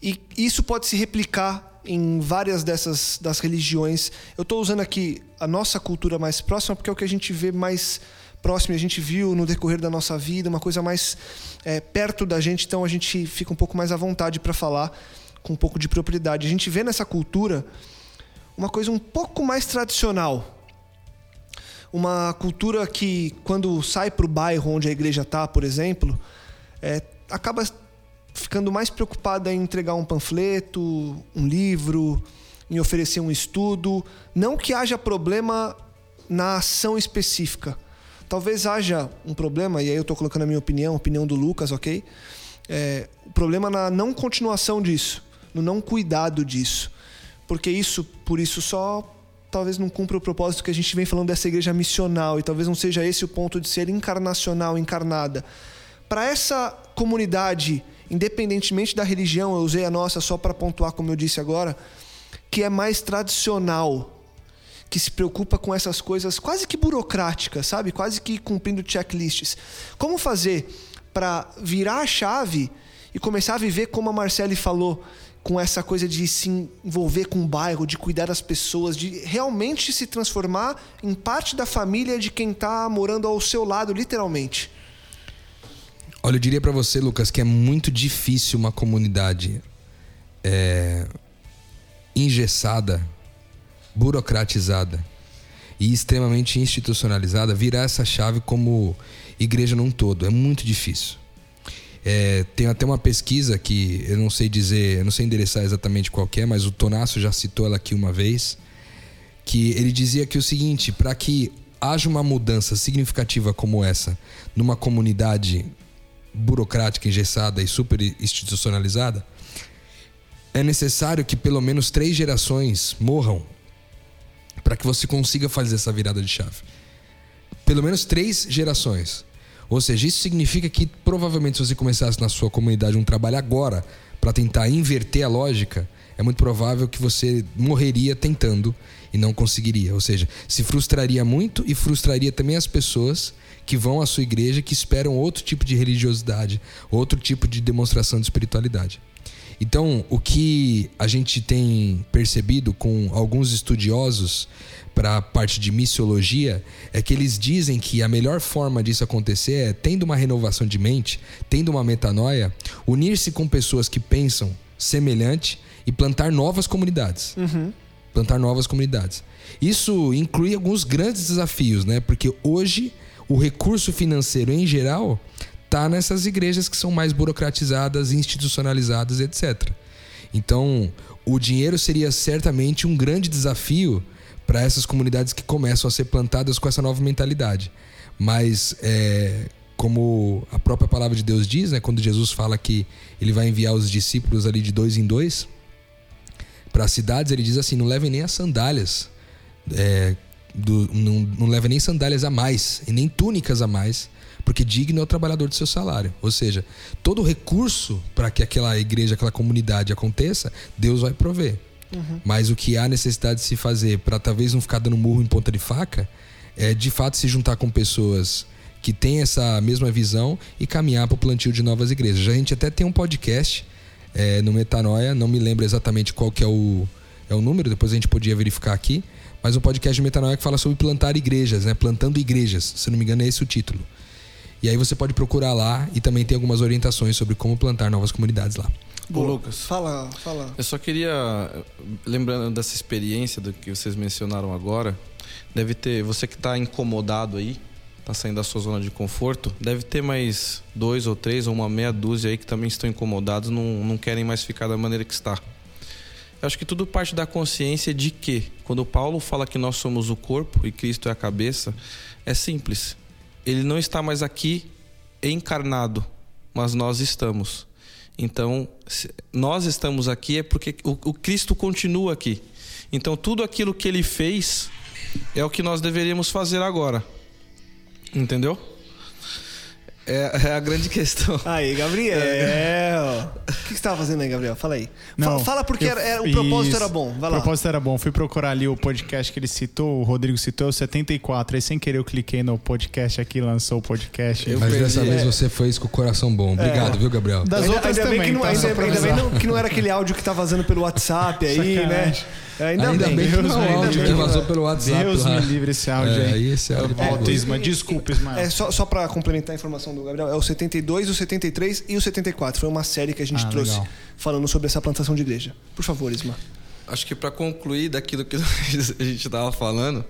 E isso pode se replicar em várias dessas das religiões. Eu estou usando aqui a nossa cultura mais próxima porque é o que a gente vê mais próximo, a gente viu no decorrer da nossa vida, uma coisa mais é, perto da gente, então a gente fica um pouco mais à vontade para falar com um pouco de propriedade. A gente vê nessa cultura uma coisa um pouco mais tradicional. Uma cultura que, quando sai para o bairro onde a igreja está, por exemplo, é, acaba ficando mais preocupada em entregar um panfleto, um livro, em oferecer um estudo. Não que haja problema na ação específica. Talvez haja um problema, e aí eu estou colocando a minha opinião, a opinião do Lucas, ok? É, o problema na não continuação disso, no não cuidado disso porque isso, por isso só, talvez não cumpra o propósito que a gente vem falando dessa igreja missional e talvez não seja esse o ponto de ser encarnacional, encarnada. Para essa comunidade, independentemente da religião, eu usei a nossa só para pontuar, como eu disse agora, que é mais tradicional, que se preocupa com essas coisas quase que burocráticas, sabe? Quase que cumprindo checklists. Como fazer para virar a chave e começar a viver como a Marcele falou, com essa coisa de se envolver com o bairro, de cuidar das pessoas, de realmente se transformar em parte da família de quem está morando ao seu lado, literalmente. Olha, eu diria para você, Lucas, que é muito difícil uma comunidade é, engessada burocratizada e extremamente institucionalizada, virar essa chave como igreja num todo. É muito difícil. É, tem até uma pesquisa que eu não sei dizer, eu não sei endereçar exatamente qual é, mas o Tonasso já citou ela aqui uma vez, que ele dizia que o seguinte, para que haja uma mudança significativa como essa numa comunidade burocrática, engessada e super institucionalizada, é necessário que pelo menos três gerações morram para que você consiga fazer essa virada de chave. Pelo menos três gerações. Ou seja, isso significa que provavelmente se você começasse na sua comunidade um trabalho agora para tentar inverter a lógica, é muito provável que você morreria tentando e não conseguiria. Ou seja, se frustraria muito e frustraria também as pessoas que vão à sua igreja que esperam outro tipo de religiosidade, outro tipo de demonstração de espiritualidade. Então, o que a gente tem percebido com alguns estudiosos para a parte de missiologia é que eles dizem que a melhor forma disso acontecer é tendo uma renovação de mente, tendo uma metanoia, unir-se com pessoas que pensam semelhante e plantar novas comunidades. Uhum. Plantar novas comunidades. Isso inclui alguns grandes desafios, né? Porque hoje o recurso financeiro em geral está nessas igrejas que são mais burocratizadas, institucionalizadas, etc. Então, o dinheiro seria certamente um grande desafio para essas comunidades que começam a ser plantadas com essa nova mentalidade. Mas, é, como a própria palavra de Deus diz, né, quando Jesus fala que ele vai enviar os discípulos ali de dois em dois para as cidades, ele diz assim: não levem nem as sandálias, é, do, não, não levem nem sandálias a mais e nem túnicas a mais porque digno é o trabalhador do seu salário. Ou seja, todo recurso para que aquela igreja, aquela comunidade aconteça, Deus vai prover. Uhum. Mas o que há necessidade de se fazer para talvez não ficar dando murro em ponta de faca é de fato se juntar com pessoas que têm essa mesma visão e caminhar para o plantio de novas igrejas. A gente até tem um podcast é, no Metanoia, não me lembro exatamente qual que é o, é o número, depois a gente podia verificar aqui, mas um podcast de Metanoia que fala sobre plantar igrejas, né? plantando igrejas, se não me engano é esse o título. E aí você pode procurar lá e também tem algumas orientações sobre como plantar novas comunidades lá. Ô, Lucas. Fala, fala. Eu só queria, lembrando dessa experiência do que vocês mencionaram agora, deve ter, você que está incomodado aí, está saindo da sua zona de conforto, deve ter mais dois ou três ou uma meia dúzia aí que também estão incomodados, não, não querem mais ficar da maneira que está. Eu acho que tudo parte da consciência de que, quando Paulo fala que nós somos o corpo e Cristo é a cabeça, é simples ele não está mais aqui encarnado, mas nós estamos. Então, nós estamos aqui é porque o, o Cristo continua aqui. Então, tudo aquilo que ele fez é o que nós deveríamos fazer agora. Entendeu? É, é, a grande questão. [LAUGHS] Aí, Gabriel. É. O que, você estava fazendo aí, Gabriel? Fala aí. Não, fala, porque era, era, o propósito era bom. Vai lá. O propósito era bom. Fui procurar ali o podcast que ele citou, o Rodrigo citou, o 74. Aí, sem querer, eu cliquei no podcast aqui, lançou o podcast. Eu Mas perdi, dessa é. vez você fez com o coração bom. Obrigado, é. viu, Gabriel? Das ainda, outras ainda também. Bem que não, tá? ainda, ainda bem não, que não era aquele áudio que tá vazando pelo WhatsApp aí, né? Ainda, ainda bem, bem que não é um áudio que vazou pelo WhatsApp. Deus lá. me livre esse áudio é, aí. Esse áudio é, Isma, desculpa, Ismael. É, só, só para complementar a informação do Gabriel, é o 72, o 73 e o 74. Foi uma série que a gente ah, trouxe legal. falando sobre essa plantação de igreja. Por favor, Isma. Acho que para concluir daquilo que [LAUGHS] a gente estava falando,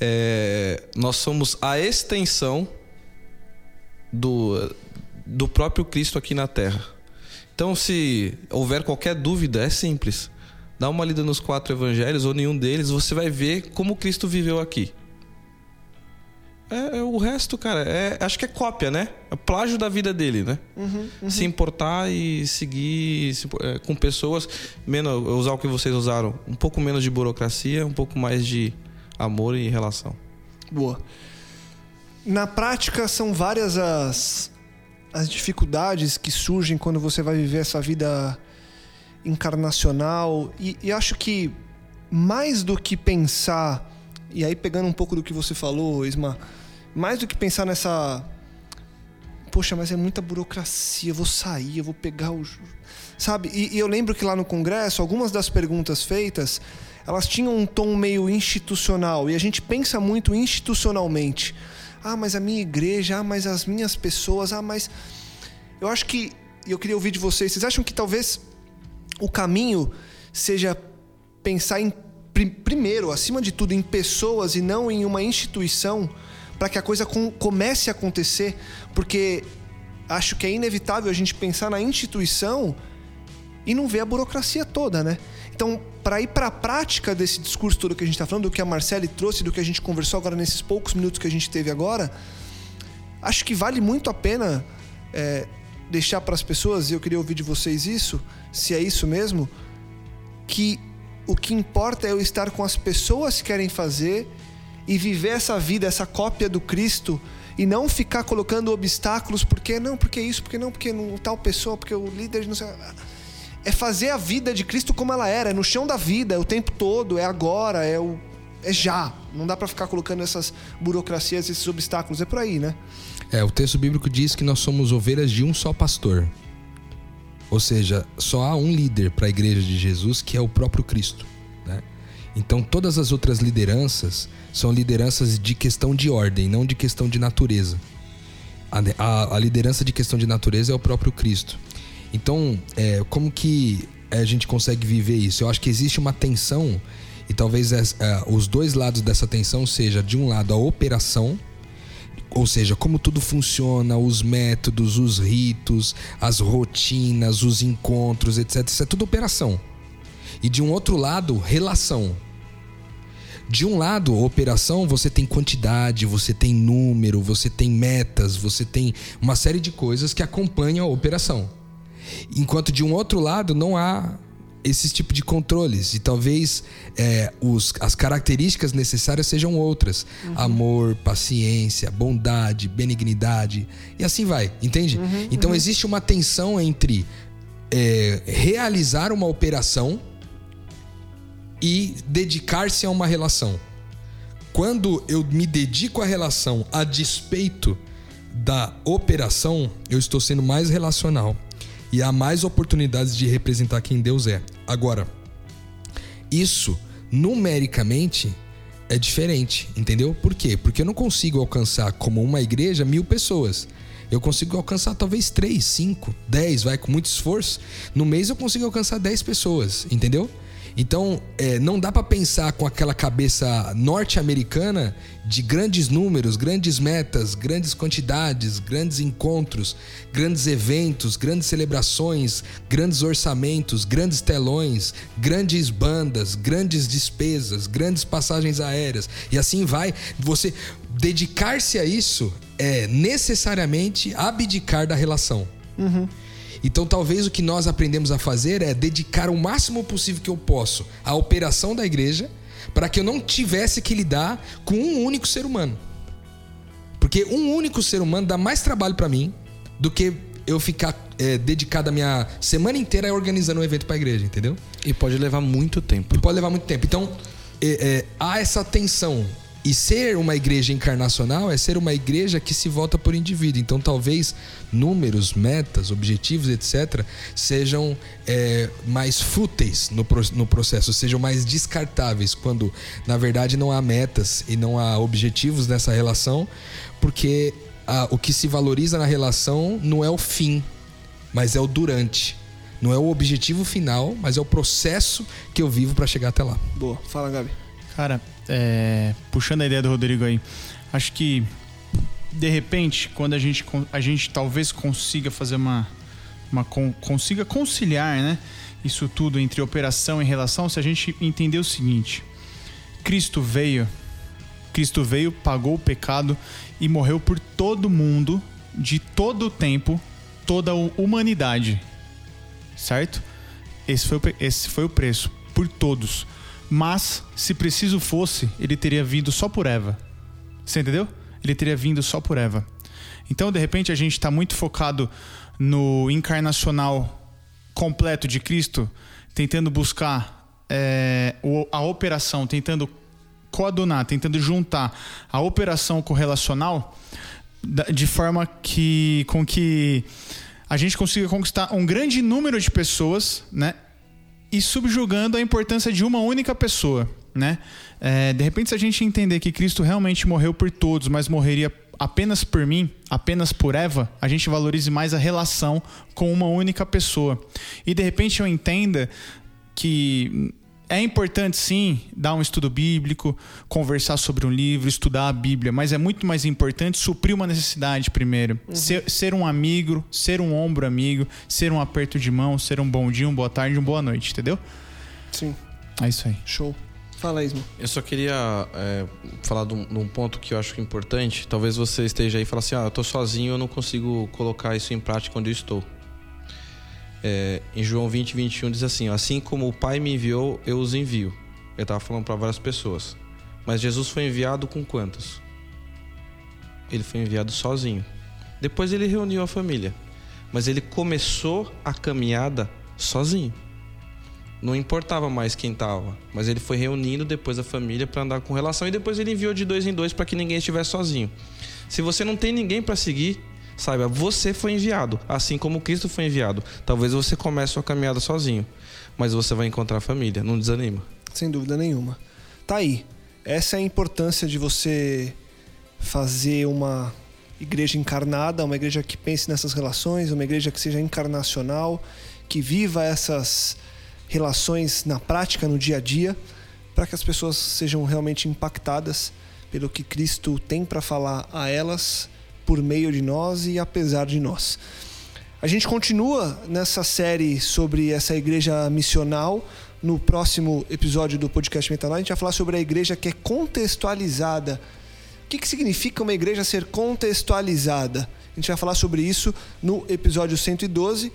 é, nós somos a extensão do, do próprio Cristo aqui na Terra. Então, se houver qualquer dúvida, é simples dá uma lida nos quatro evangelhos ou nenhum deles, você vai ver como Cristo viveu aqui. É, é o resto, cara, é, acho que é cópia, né? É plágio da vida dele, né? Uhum, uhum. Se importar e seguir se, é, com pessoas, menos usar o que vocês usaram, um pouco menos de burocracia, um pouco mais de amor e relação. Boa. Na prática, são várias as, as dificuldades que surgem quando você vai viver essa vida encarnacional. E, e acho que mais do que pensar, e aí pegando um pouco do que você falou, Isma, mais do que pensar nessa. Poxa, mas é muita burocracia, eu vou sair, eu vou pegar o. Sabe? E, e eu lembro que lá no Congresso, algumas das perguntas feitas, elas tinham um tom meio institucional, e a gente pensa muito institucionalmente. Ah, mas a minha igreja, ah, mas as minhas pessoas, ah, mas. Eu acho que. Eu queria ouvir de vocês, vocês acham que talvez o caminho seja pensar em pri- primeiro, acima de tudo, em pessoas e não em uma instituição, para que a coisa com- comece a acontecer, porque acho que é inevitável a gente pensar na instituição e não ver a burocracia toda, né? Então, para ir para a prática desse discurso todo que a gente está falando, do que a Marcele trouxe, do que a gente conversou agora nesses poucos minutos que a gente teve agora, acho que vale muito a pena é, deixar para as pessoas, e eu queria ouvir de vocês isso, se é isso mesmo, que o que importa é eu estar com as pessoas que querem fazer e viver essa vida, essa cópia do Cristo e não ficar colocando obstáculos porque não, porque isso, porque não, porque não tal pessoa, porque o líder não sei. É fazer a vida de Cristo como ela era, é no chão da vida, é o tempo todo, é agora, é o é já. Não dá para ficar colocando essas burocracias, esses obstáculos, é por aí, né? É, o texto bíblico diz que nós somos ovelhas de um só pastor. Ou seja, só há um líder para a igreja de Jesus, que é o próprio Cristo. Né? Então, todas as outras lideranças são lideranças de questão de ordem, não de questão de natureza. A, a- a liderança de questão de natureza é o próprio Cristo. Então, é, como que a gente consegue viver isso? Eu acho que existe uma tensão, e talvez es- é, os dois lados dessa tensão seja, de um lado, a operação, ou seja, como tudo funciona, os métodos, os ritos, as rotinas, os encontros, etc. Isso é tudo operação. E de um outro lado, relação. De um lado, operação, você tem quantidade, você tem número, você tem metas, você tem uma série de coisas que acompanham a operação. Enquanto de um outro lado não há esses tipos de controles. E talvez é, os, as características necessárias sejam outras: amor, paciência, bondade, benignidade. E assim vai, entende? então existe uma tensão entre é, realizar uma operação e dedicar-se a uma relação. Quando eu me dedico à relação a despeito da operação, eu estou sendo mais relacional e há mais oportunidades de representar quem Deus é. Agora, isso numericamente é diferente, entendeu? Por quê? Porque eu não consigo alcançar como uma igreja mil pessoas. Eu consigo alcançar talvez três, cinco, dez, vai com muito esforço. No mês eu consigo alcançar dez pessoas, entendeu? Então, é, não dá para pensar com aquela cabeça norte-americana de grandes números, grandes metas, grandes quantidades, grandes encontros, grandes eventos, grandes celebrações, grandes orçamentos, grandes telões, grandes bandas, grandes despesas, grandes passagens aéreas e assim vai. Você dedicar-se a isso é necessariamente abdicar da relação. Então, talvez o que nós aprendemos a fazer é dedicar o máximo possível que eu posso à operação da igreja, para que eu não tivesse que lidar com um único ser humano. Porque um único ser humano dá mais trabalho para mim do que eu ficar é, dedicado a minha semana inteira organizando um evento para a igreja, entendeu? E pode levar muito tempo. E pode levar muito tempo. Então, é, é, há essa tensão. E ser uma igreja encarnacional é ser uma igreja que se volta por indivíduo. Então, talvez números, metas, objetivos, etc., sejam é, mais fúteis no, no processo, sejam mais descartáveis, quando na verdade não há metas e não há objetivos nessa relação, porque ah, o que se valoriza na relação não é o fim, mas é o durante. Não é o objetivo final, mas é o processo que eu vivo para chegar até lá. Boa. Fala, Gabi. Cara, é, puxando a ideia do Rodrigo aí, acho que de repente, quando a gente, a gente talvez consiga fazer uma, uma con- consiga conciliar, né, isso tudo entre operação e relação, se a gente entender o seguinte: Cristo veio, Cristo veio, pagou o pecado e morreu por todo mundo, de todo o tempo, toda a humanidade, certo? Esse foi, o, esse foi o preço, por todos. Mas, se preciso fosse, ele teria vindo só por Eva. Você entendeu? Ele teria vindo só por Eva. Então, de repente, a gente está muito focado no encarnacional completo de Cristo, tentando buscar é, a operação, tentando coadunar, tentando juntar a operação com o relacional da- de forma que com que a gente consiga conquistar um grande número de pessoas, né? E subjugando a importância de uma única pessoa, né? É, de repente, se a gente entender que Cristo realmente morreu por todos, mas morreria apenas por mim, apenas por Eva, a gente valorize mais a relação com uma única pessoa. E de repente eu entenda que é importante sim dar um estudo bíblico, conversar sobre um livro, estudar a Bíblia, mas é muito mais importante suprir uma necessidade primeiro. Ser, ser um amigo, ser um ombro amigo, ser um aperto de mão, ser um bom dia, uma boa tarde, uma boa noite, entendeu? Sim, É isso aí. show. Fala, Isma. Eu só queria é, falar de um, de um ponto que eu acho importante. Talvez você esteja aí e fale assim: ah, eu tô sozinho, eu não consigo colocar isso em prática onde eu estou. É, em João 20, 21 diz assim: Assim como o Pai me enviou, eu os envio. Ele estava falando para várias pessoas. Mas Jesus foi enviado com quantos? Ele foi enviado sozinho. Depois ele reuniu a família. Mas ele começou a caminhada sozinho. Não importava mais quem estava, mas ele foi reunindo depois a família para andar com relação e depois ele enviou de dois em dois para que ninguém estivesse sozinho. Se você não tem ninguém para seguir, saiba, você foi enviado, assim como Cristo foi enviado. Talvez você comece sua caminhada sozinho, mas você vai encontrar família, não desanima. Sem dúvida nenhuma. Tá aí. Essa é a importância de você fazer uma igreja encarnada, uma igreja que pense nessas relações, uma igreja que seja encarnacional, que viva essas relações na prática, no dia a dia, para que as pessoas sejam realmente impactadas pelo que Cristo tem para falar a elas por meio de nós e apesar de nós. A gente continua nessa série sobre essa igreja missional. No próximo episódio do podcast Metanóia, a gente vai falar sobre a igreja que é contextualizada. O que, que significa uma igreja ser contextualizada? A gente vai falar sobre isso no episódio 112.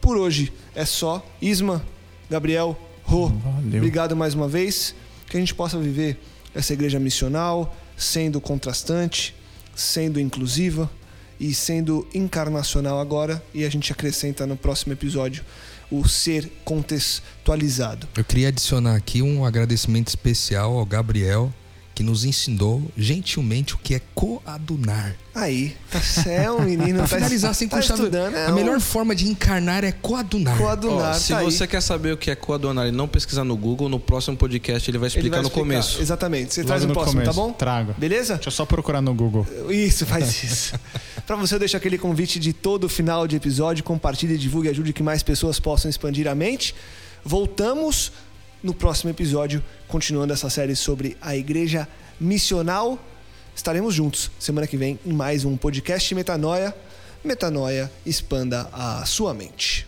Por hoje é só. Isma, Gabriel, Rô, Valeu. obrigado mais uma vez. Que a gente possa viver essa igreja missional, sendo contrastante, sendo inclusiva e sendo encarnacional agora. E a gente acrescenta no próximo episódio o ser contextualizado. Eu queria adicionar aqui um agradecimento especial ao Gabriel, que nos ensinou gentilmente o que é coadunar. Aí, tá é um menino. [LAUGHS] Pra tá, finalizar sem tá é a um melhor forma de encarnar é coadunar. coadunar. Ó, se tá aí. você quer saber o que é coadunar e não pesquisar no Google, no próximo podcast ele vai Ele explicar vai no explicar. começo. Exatamente. Você Logo traz no no próximo, começo. tá bom? Trago. Beleza? Deixa eu só procurar no Google. Isso, faz [LAUGHS] isso. Para você, eu deixo aquele convite de todo final de episódio. Compartilhe, divulgue, ajude que mais pessoas possam expandir a mente. Voltamos no próximo episódio, continuando essa série sobre a igreja missional. Estaremos juntos semana que vem em mais um podcast Metanoia. Metanoia, expanda a sua mente.